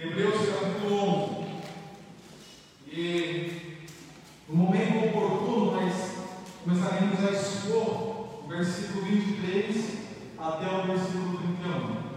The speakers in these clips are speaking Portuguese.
Hebreus capítulo 11. E no momento oportuno nós começaremos a expor o versículo 23 até o versículo 31.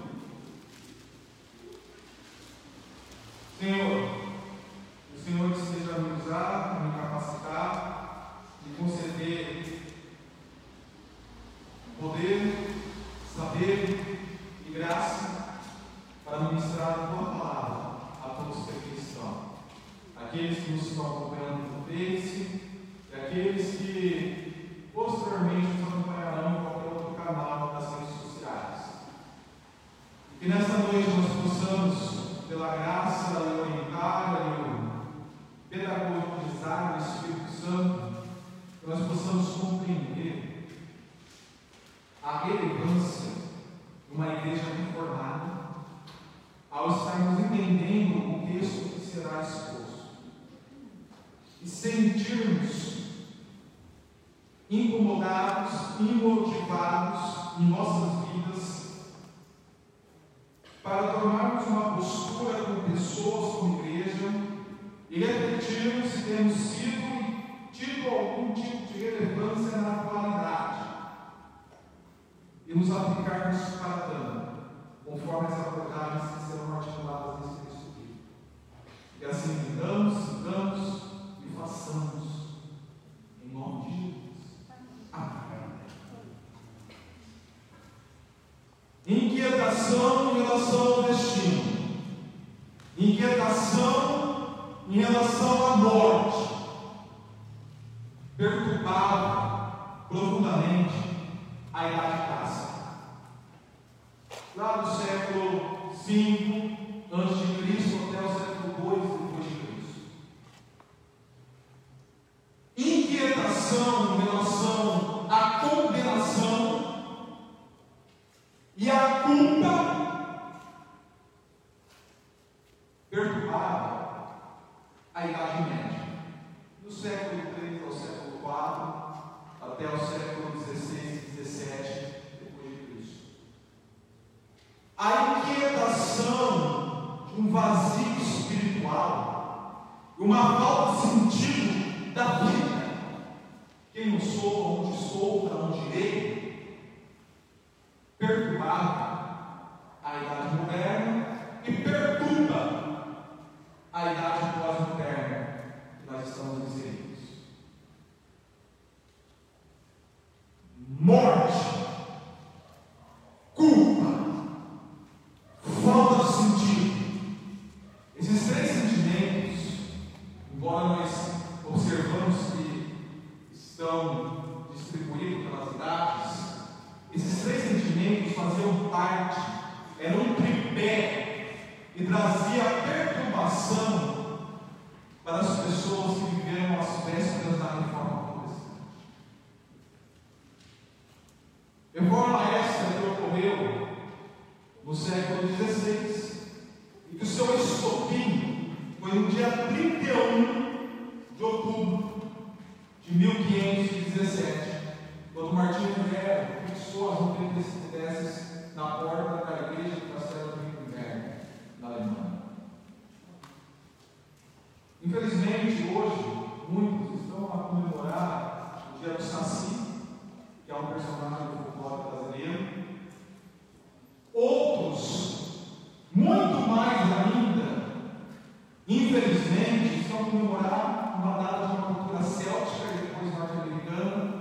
a idade. Infelizmente, hoje, muitos estão a comemorar o dia do Saci, que é um personagem do futebol brasileiro. Outros, muito mais ainda, infelizmente, estão a comemorar uma data de uma cultura céltica e depois norte-americana,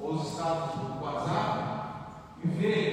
os estados do WhatsApp e ver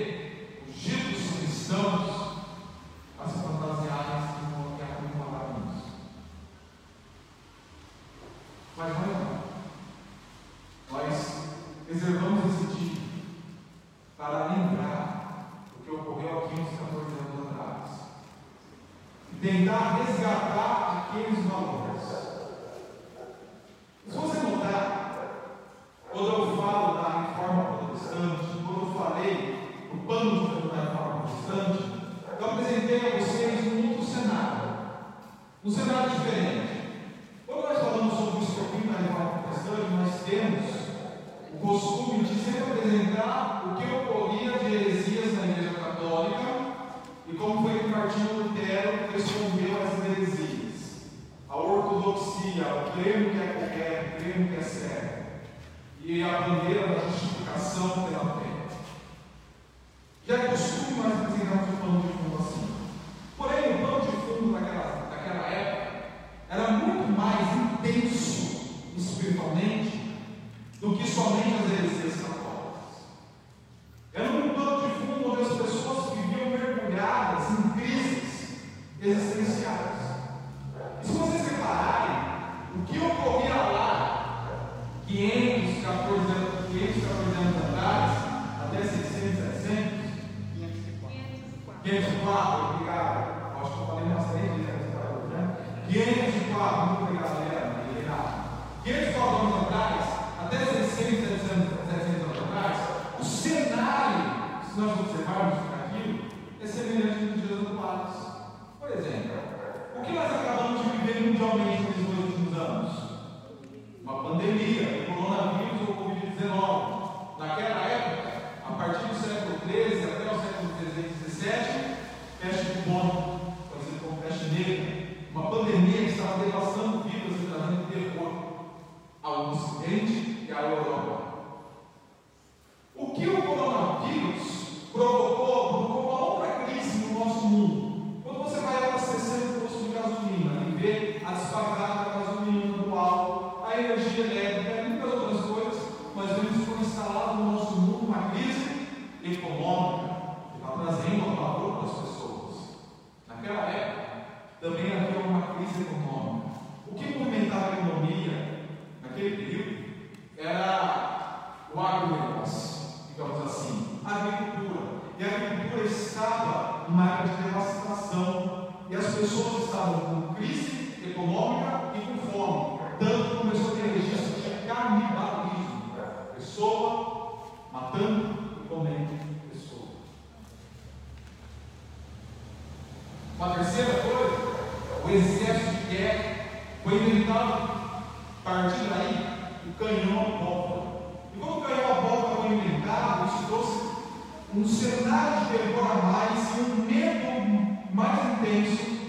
um cenário de terror mais e um medo mais intenso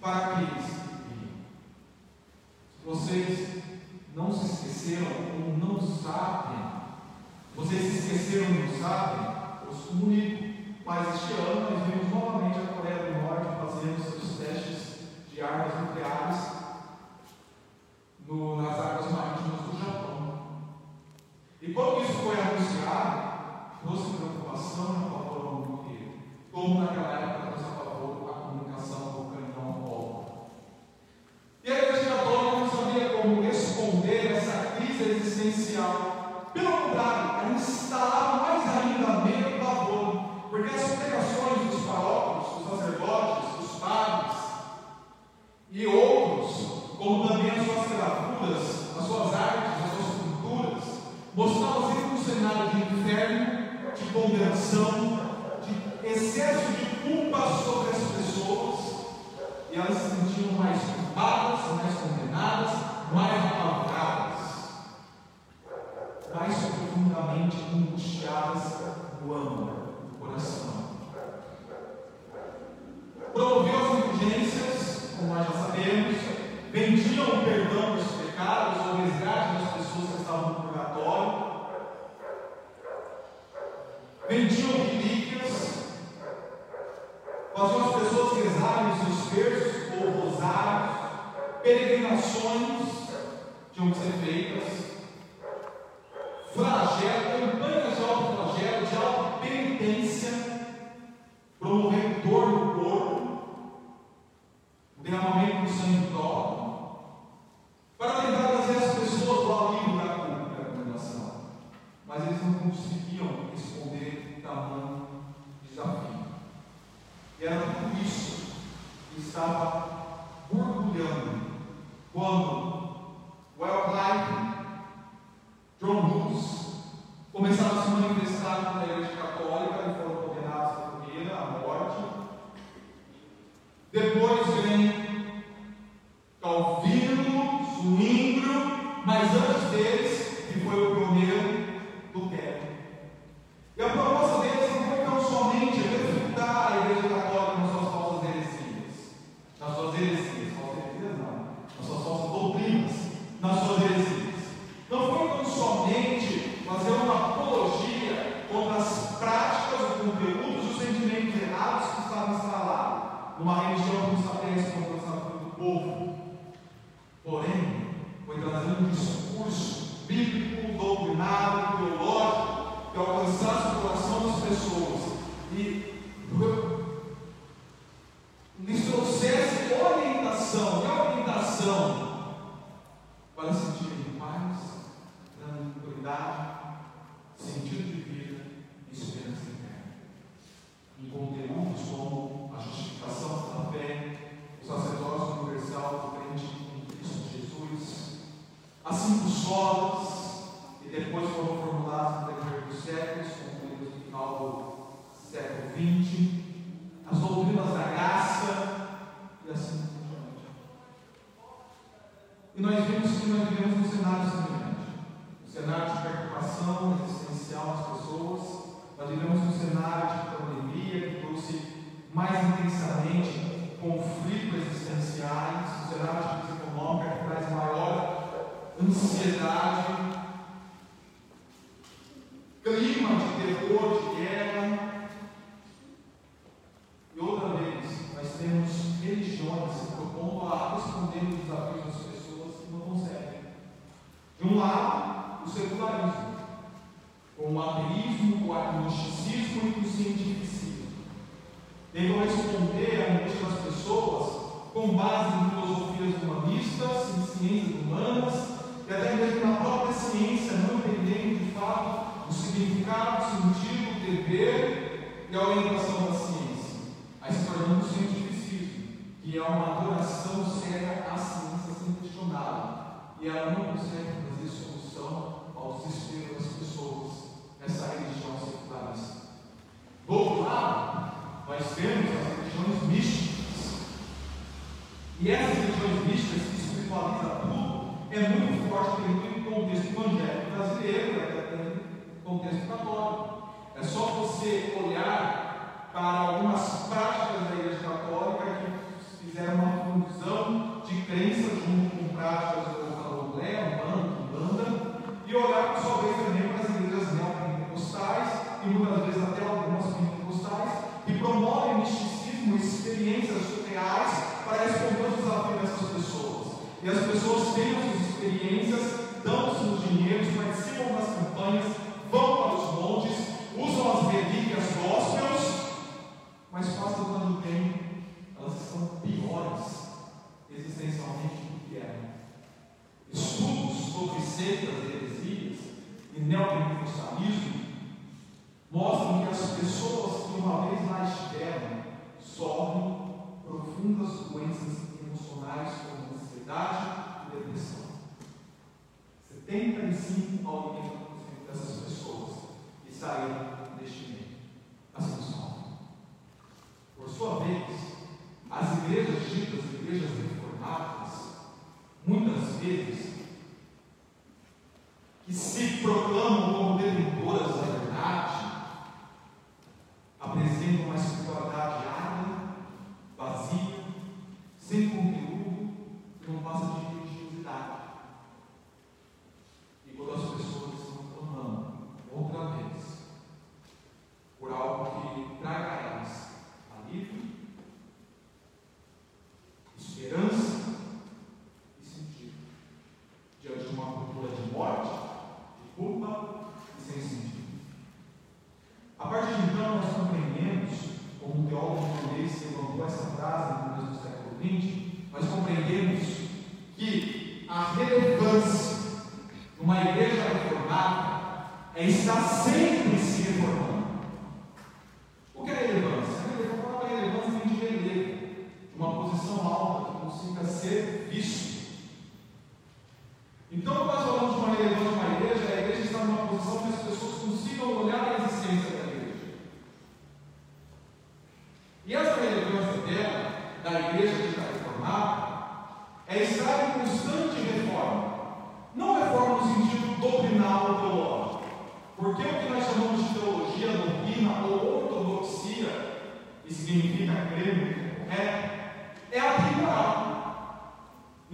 para aqueles que Vocês não se esqueceram ou não sabem, vocês se esqueceram ou não sabem, os comunico, mas este ano mais intensamente conflitos existenciais, sociedade econômica que traz maior ansiedade é muito forte dentro do contexto evangélico brasileiro, né, até dentro do contexto católico. É só você olhar para algumas práticas da Igreja Católica que fizeram uma fusão de crenças junto com práticas da Assembleia, Banco, Banda, e olhar por sua vez também para as igrejas neopentecostais e muitas vezes até algumas pentecostais, que promovem misticismo e experiências reais para responder os desafios dessas pessoas. E as pessoas têm experiências, dão-se os dinheiros, participam das campanhas, vão para os montes, usam as relíquias gospels, mas quase quando tem, elas são piores existencialmente do que eram. Estudos sobre seitas, heresias e neopentecostalismo mostram que as pessoas que uma vez mais estiveram sofrem profundas doenças emocionais como ansiedade 75 ao aumento dessas pessoas e saíram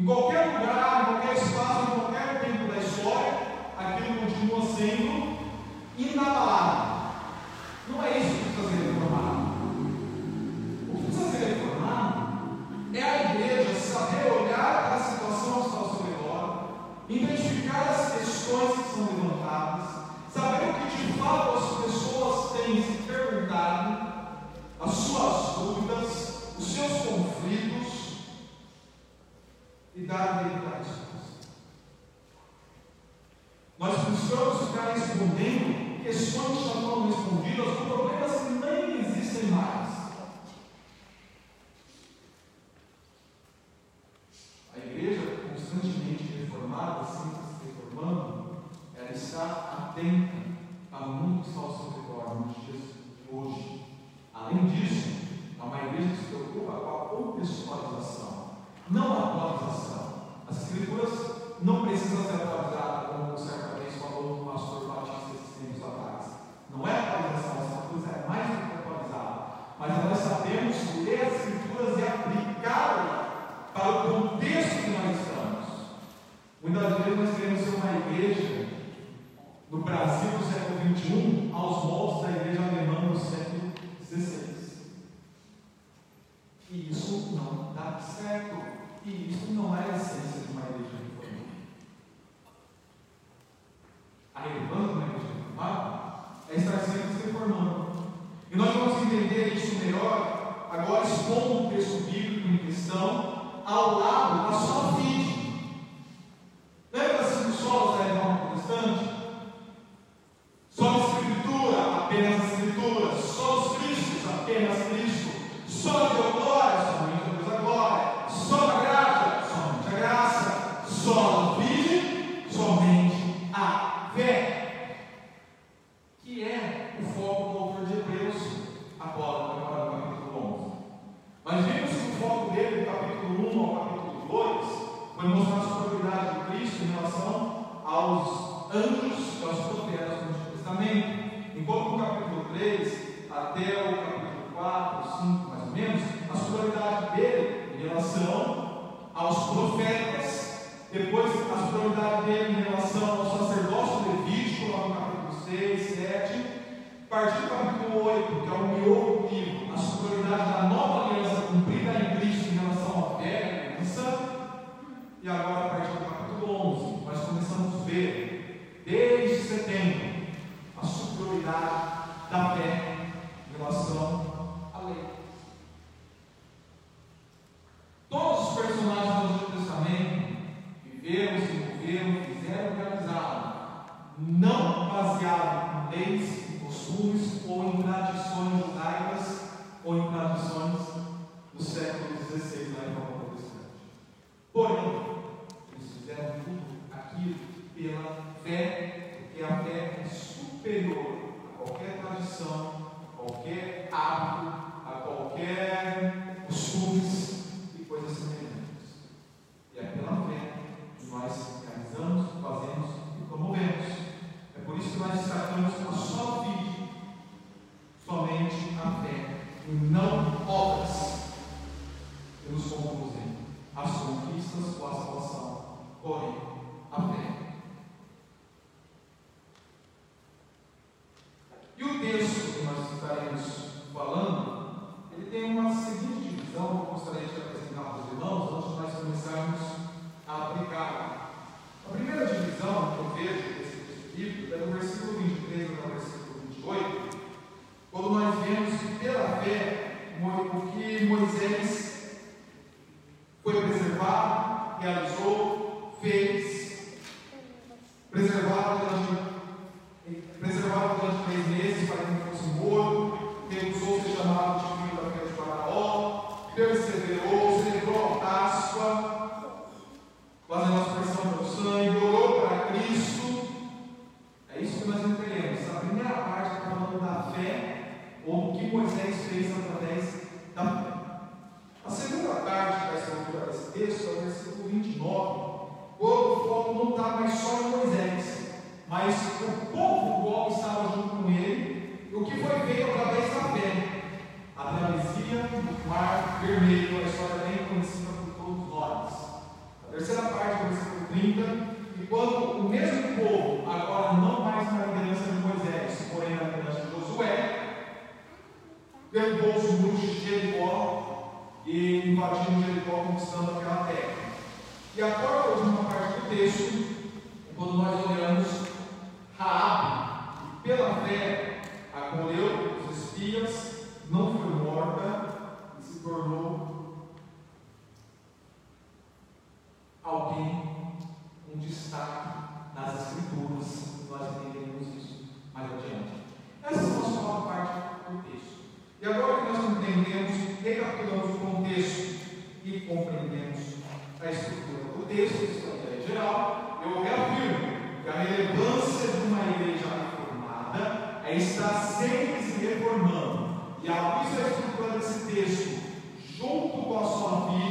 qualquer lugar, em qualquer espaço, em qualquer tempo da história, aquilo continua sendo inabalável. Não é isso que precisa ser reformado. O que precisa ser reformado é a igreja saber olhar para a situação que está ao seu redor, identificar as questões recapitulamos o contexto e compreendemos a estrutura do texto, é geral, eu reafirmo que a relevância de uma igreja reformada é estar sempre se reformando. E a luz da estrutura desse texto, junto com a sua vida,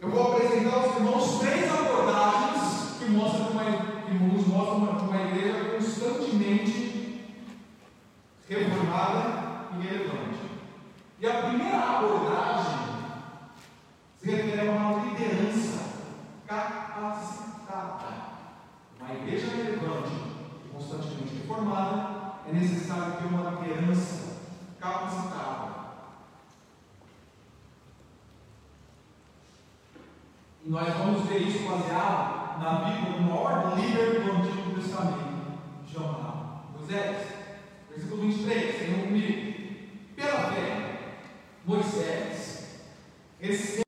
eu vou apresentar aos irmãos três abordagens que, mostram uma, que nos mostram uma, uma igreja constantemente reformada e relevante. E a primeira abordagem se refere a uma liderança capacitada. Uma igreja relevante e constantemente reformada é necessário ter uma liderança capacitada. E nós vamos ver isso baseado na Bíblia do maior líder do Antigo Testamento, chamado Moisés. Versículo 23, tenham comigo. Moisés recebeu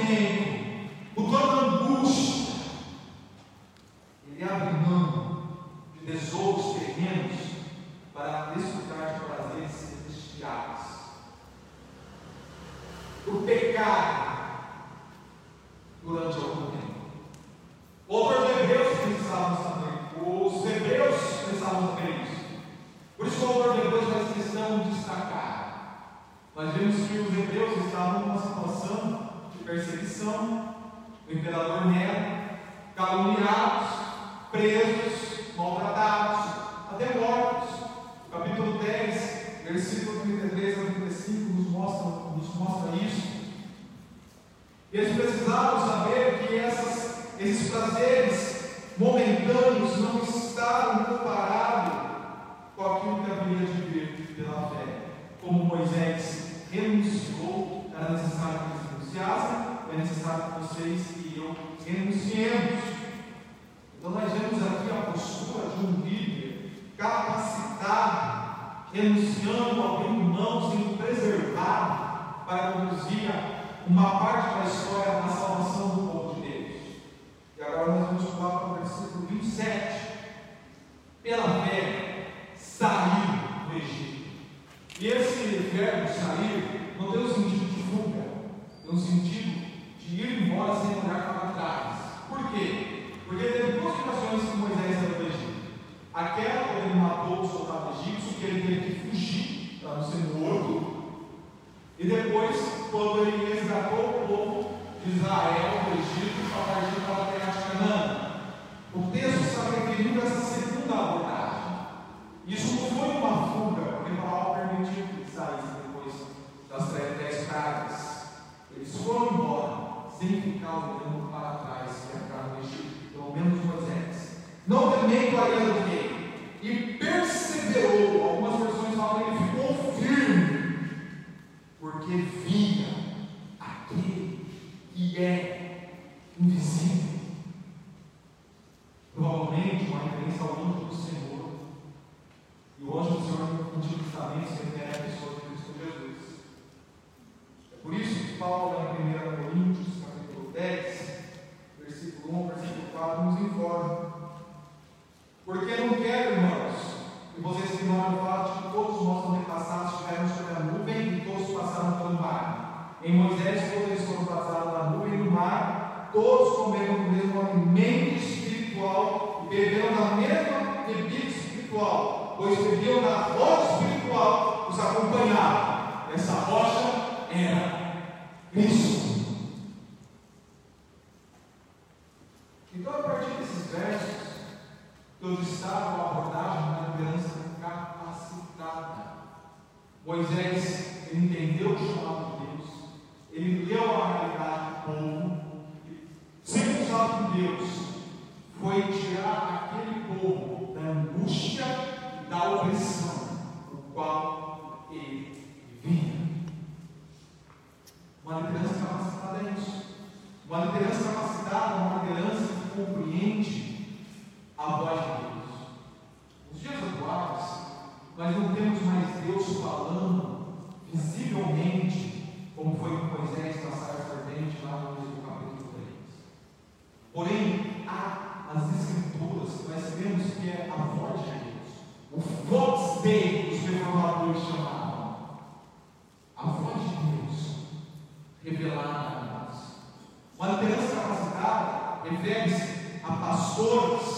eles sem ficar olhando para trás, e é a característica, pelo menos de Moisés. Não temei a ira do rei, e perseverou, algumas versões falam que ele ficou porém, há as Escrituras, nós vemos que é a voz de Deus. O voz Dei, os reformadores chamavam. A voz de Deus revelada a nós. Uma liderança capacitada refere-se a pastores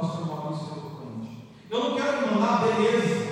pastor Maurício Eloquente. Eu não quero mandar beleza.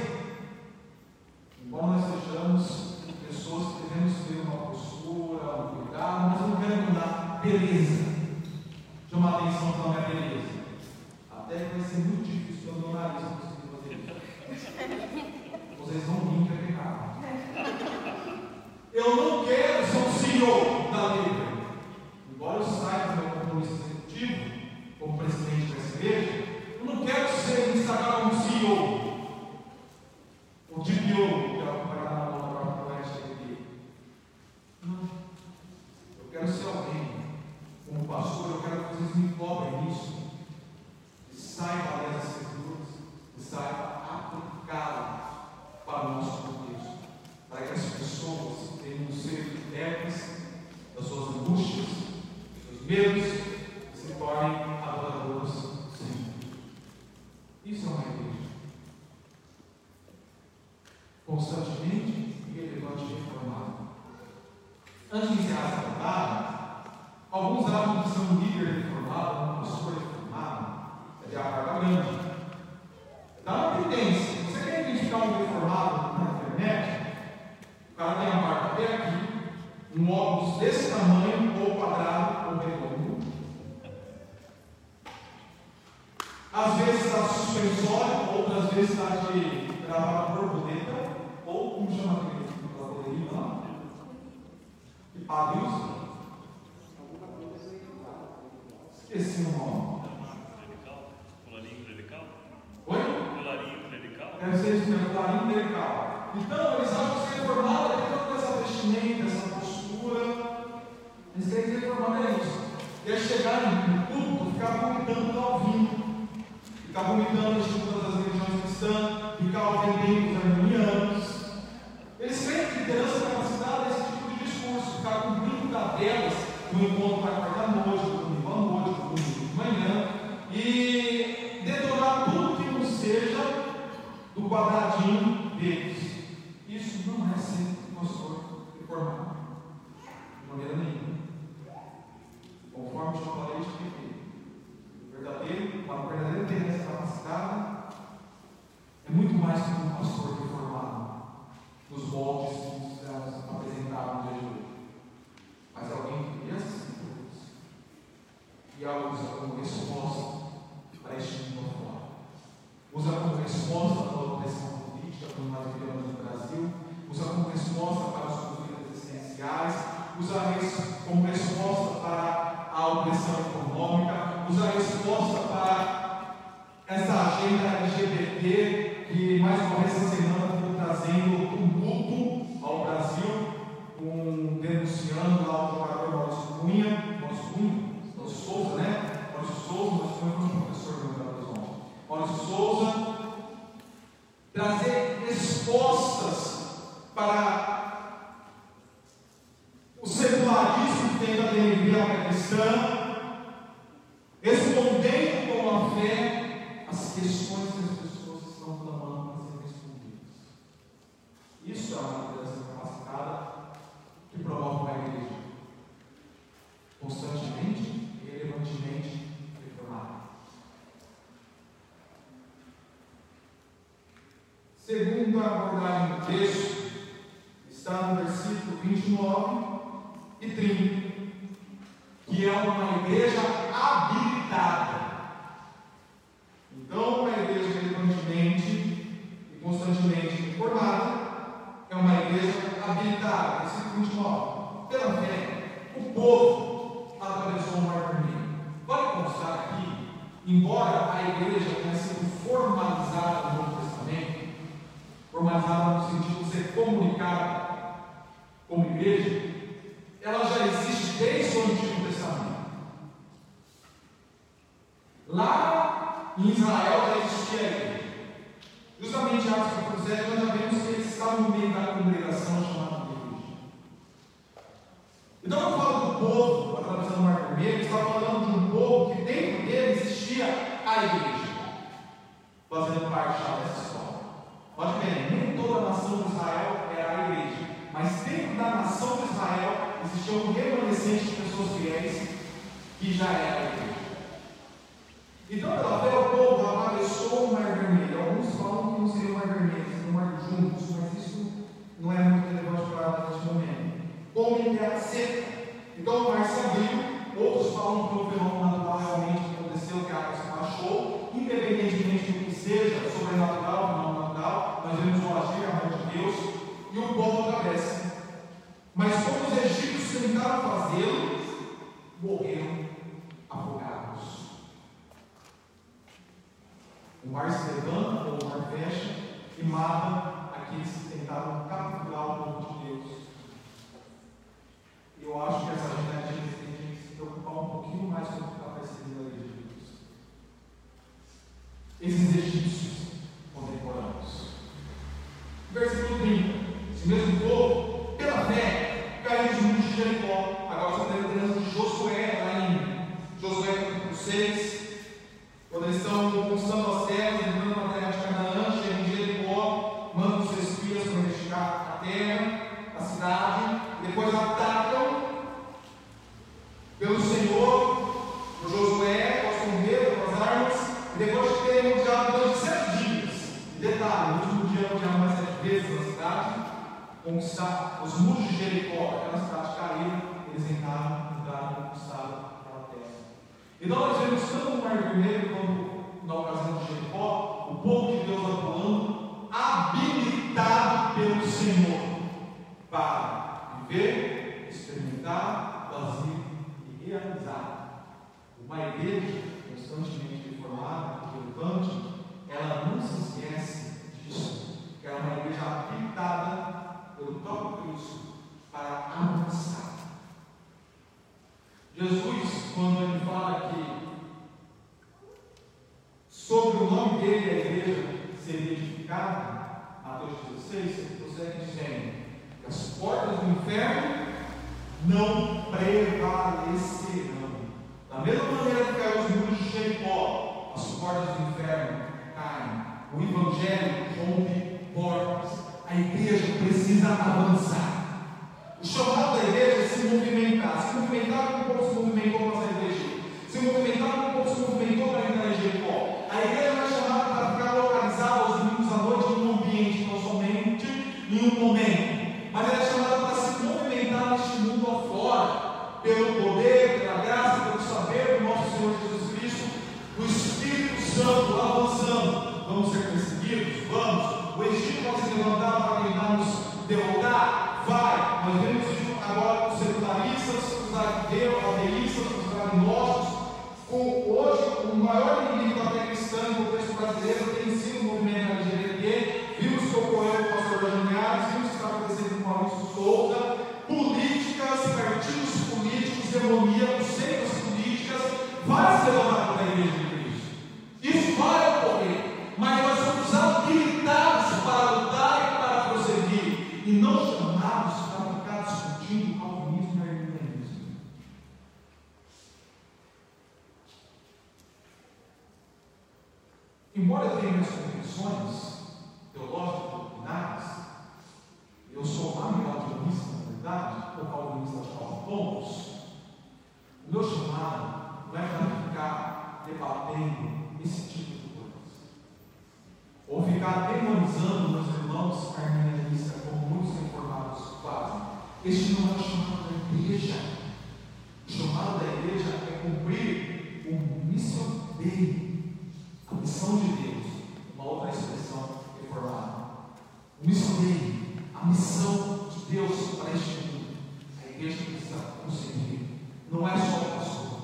que chegar no público, ficar vomitando vinho, ficar vomitando as estruturas das religiões cristãs, ficar ofendendo os armenianos. Eles creem que liderança capacitada é esse tipo de discurso, ficar cumprindo tabelas no encontro da Segunda abordagem do texto está no versículo 29 e 30, que é uma igreja habilitada. Então, uma igreja relevantemente e constantemente informada é uma igreja habilitada. Versículo 29. Pela fé, o povo atravessou o mar vermelho. Vale constar aqui, embora a igreja tenha sido formalizada no formalizada no sentido de ser comunicada como igreja, ela já existe desde o Antigo Testamento. Lá em Israel já existia a igreja. Justamente Atos capítulo 7, nós já vemos que eles estavam no meio da congregação chamada igreja. Então, eu falo do povo atravessando o Mar Vermelho, está falando de um povo que dentro dele existia a igreja, fazendo parte dessa história. Pode ver, nem toda a nação de Israel era a igreja, mas dentro da nação de Israel existia um remanescente de pessoas fiéis que já era a igreja. Então, pela fé, o povo atravessou o Mar Vermelho. Alguns falam que não seria o Mar Vermelho, seria o Mar juntos, mas isso não é muito relevante para neste momento. Como terra seca. Então, o mar se abriu. Outros falam que o fenômeno natural realmente aconteceu, que a água se baixou, independentemente do que seja sobrenatural, não natural, nós vemos o agir, a mão de Deus, e o povo atravessa. Mas como os egípcios tentaram fazê-lo, morreram afogados. O mar se levanta, ou o mar fecha, e mata aqueles que tentaram capturar o povo de Deus. Eu acho que essa realidade tem que se preocupar um pouquinho mais com o que está de Deus. Esses egípcios Pelo poder, pela graça, pelo saber do nosso Senhor Jesus Cristo, do Espírito Santo avançando. Vamos ser perseguidos? Vamos. O Egito pode se levantar para tentar nos derrotar? Vai. Nós vemos agora os secularistas, os ateístas, os agnósticos. Hoje, o maior inimigo da fé cristã no contexto brasileiro tem sido o movimento Embora eu tenha minhas convicções teológico-doutrinárias, eu sou arminianista, na verdade, ou calvinista de quatro pontos, o meu chamado não é para ficar debatendo esse tipo de coisa, ou ficar demonizando meus irmãos arminianistas, como muitos reformados fazem. Este não é o chamado da igreja. O chamado da igreja é cumprir o missão dele a missão de Deus, uma outra expressão reformada. O missioneiro, a missão de Deus para este mundo, a igreja precisa conseguir. Não é só o pastor,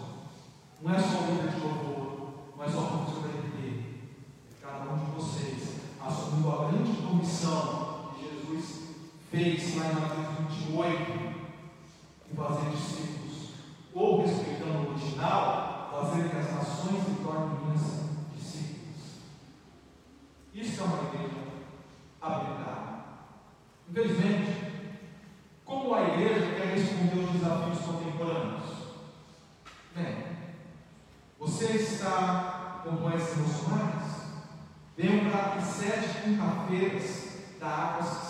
não é só o líder de louvor, não é só o professor da igreja. Cada um de vocês assumiu a grande comissão que Jesus fez lá em Mateus 28, de fazer discípulos, ou respeitando o original, fazer que as nações se tornem minhas Infelizmente, como a igreja quer responder os desafios contemporâneos? Bem, você está como esses emocionais? Lembra que sete quinta-feiras da Águas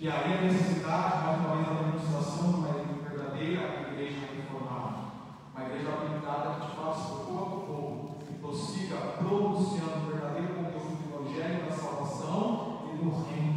E aí a necessidade, mais uma vez, da demonstração de uma verdadeira igreja reformada, uma igreja habilitada que te faça o povo e prossiga pronunciando o verdadeiro conteúdo do Evangelho da salvação e do reino.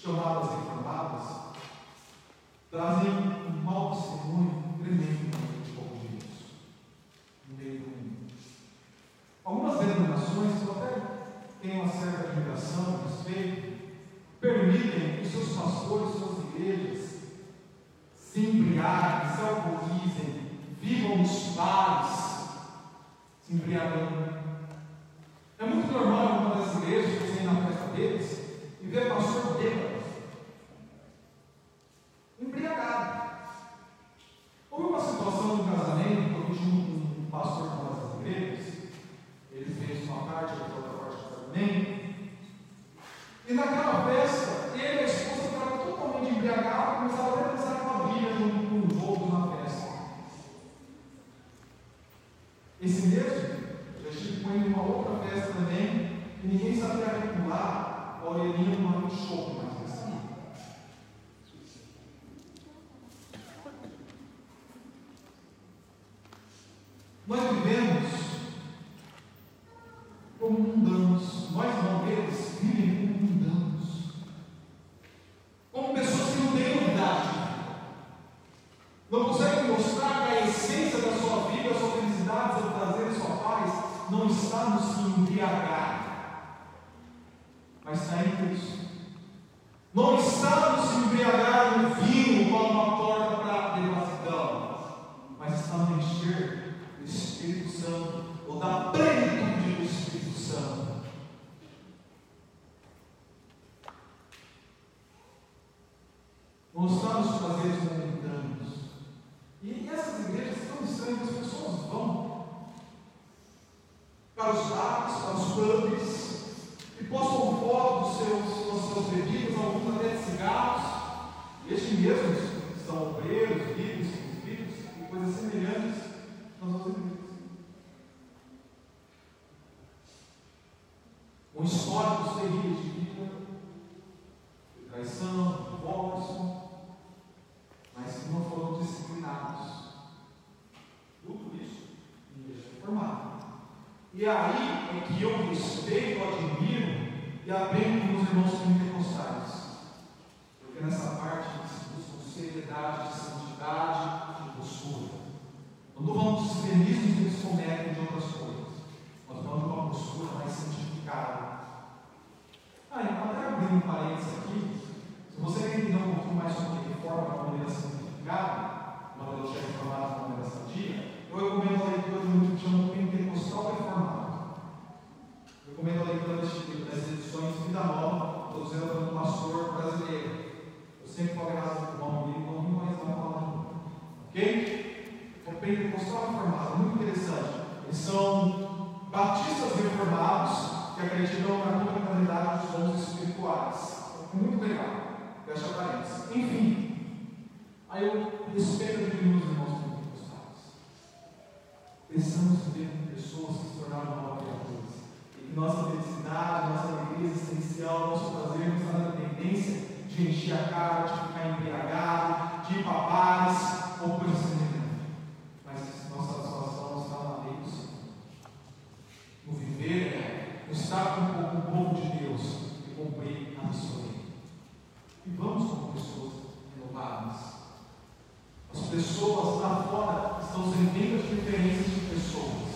chamá-las de vários atos, pastores, que postam fotos dos seus, dos seus bebidos, alguns até de cigarros, e estes mesmos estão presos, vivos, filhos e coisas semelhantes nas nossas igrejas. Um histórico terrível As pessoas lá fora estão sem de diferenças de pessoas.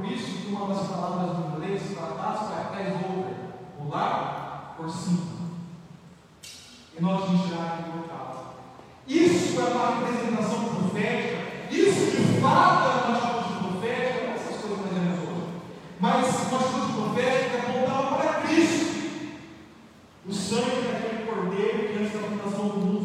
por isso que uma das palavras do inglês para Páscoa é Passover, pular por cima. E nós enxergamos no local. Isso é uma representação profética, isso de fato é uma atitude profética, não essas coisas que nós vemos hoje. Mas uma atitude profética é voltar para Cristo. O sangue daquele cordeiro que antes da fundação do mundo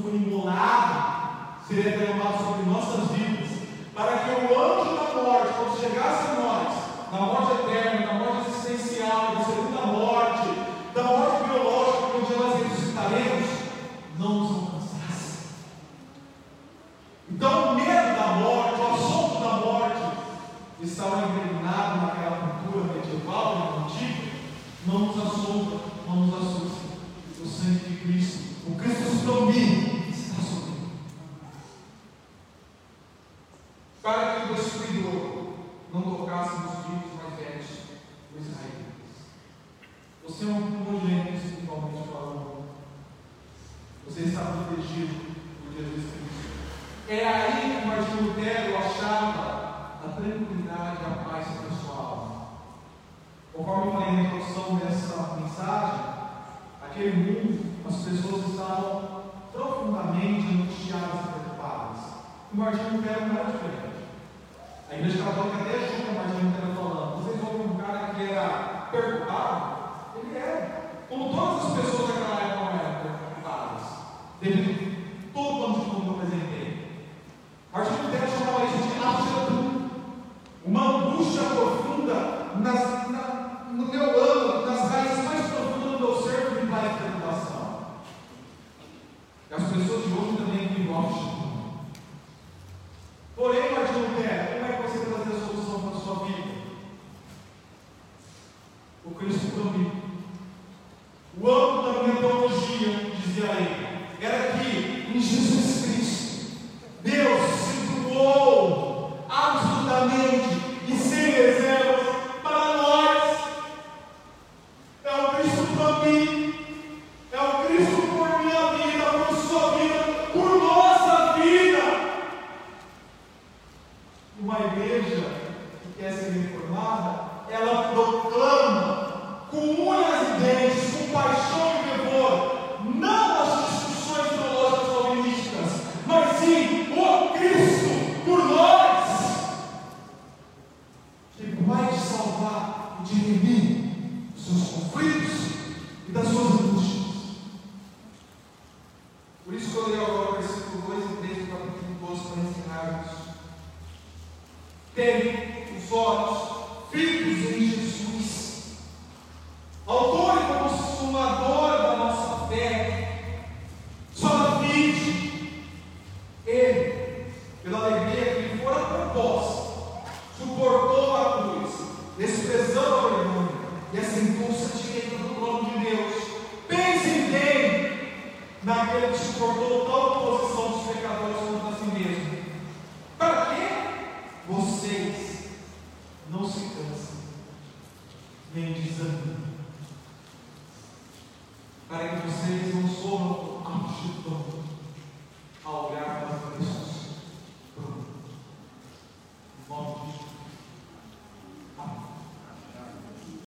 Cristo comigo.